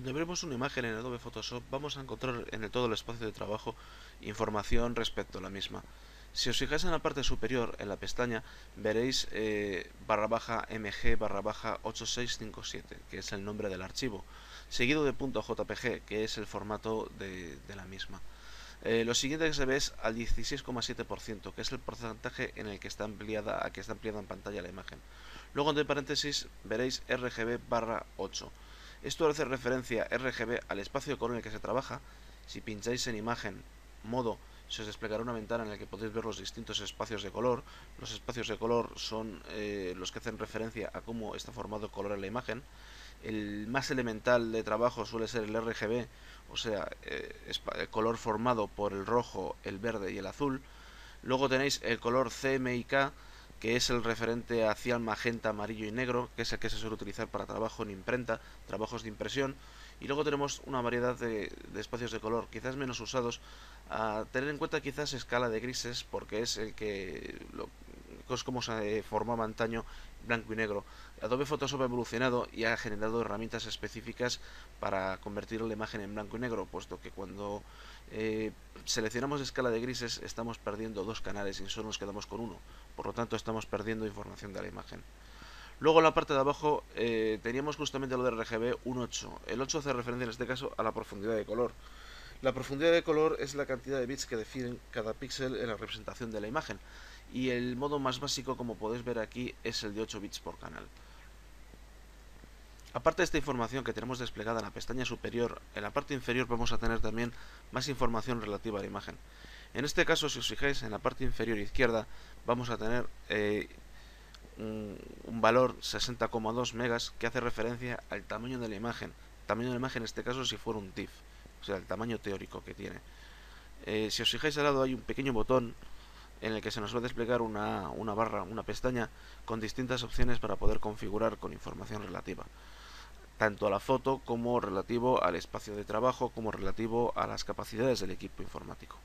Cuando abrimos una imagen en Adobe Photoshop vamos a encontrar en el todo el espacio de trabajo información respecto a la misma. Si os fijáis en la parte superior, en la pestaña, veréis eh, barra baja mg barra baja 8657, que es el nombre del archivo, seguido de .jpg, que es el formato de, la misma. Eh, lo siguiente que se ve es al 16,7%, que es el porcentaje en el que está ampliada, que está ampliada en pantalla la imagen. Luego, entre paréntesis, veréis RGB barra 8. Esto hace referencia RGB al espacio de color en el que se trabaja. Si pincháis en imagen, modo, se os desplegará una ventana en la que podéis ver los distintos espacios de color. Los espacios de color son eh, los que hacen referencia a cómo está formado el color en la imagen. El más elemental de trabajo suele ser el RGB, o sea, eh, el color formado por el rojo, el verde y el azul. Luego tenéis el color CMYK, que es el referente hacia el magenta, amarillo y negro, que es el que se suele utilizar para trabajo en imprenta, trabajos de impresión. Y luego tenemos una variedad de, espacios de color, quizás menos usados, a tener en cuenta quizás escala de grises, porque es el que lo, es como se formaba antaño blanco y negro. Adobe Photoshop ha evolucionado y ha generado herramientas específicas para convertir la imagen en blanco y negro, puesto que cuando eh, seleccionamos escala de grises estamos perdiendo dos canales y solo nos quedamos con uno. Por lo tanto estamos perdiendo información de la imagen. Luego en la parte de abajo eh, teníamos justamente lo de RGB 1.8. El 8 hace referencia en este caso a la profundidad de color. La profundidad de color es la cantidad de bits que definen cada píxel en la representación de la imagen. Y el modo más básico, como podéis ver aquí, es el de 8 bits por canal. Aparte de esta información que tenemos desplegada en la pestaña superior, en la parte inferior vamos a tener también más información relativa a la imagen. En este caso, si os fijáis, en la parte inferior izquierda vamos a tener eh, un, valor 60,2 megas que hace referencia al tamaño de la imagen. tamaño de la imagen en este caso si fuera un TIFF, o sea, el tamaño teórico que tiene. Eh, si os fijáis al lado hay un pequeño botón en el que se nos va a desplegar una, una barra, una pestaña con distintas opciones para poder configurar con información relativa tanto a la foto como relativo al espacio de trabajo como relativo a las capacidades del equipo informático.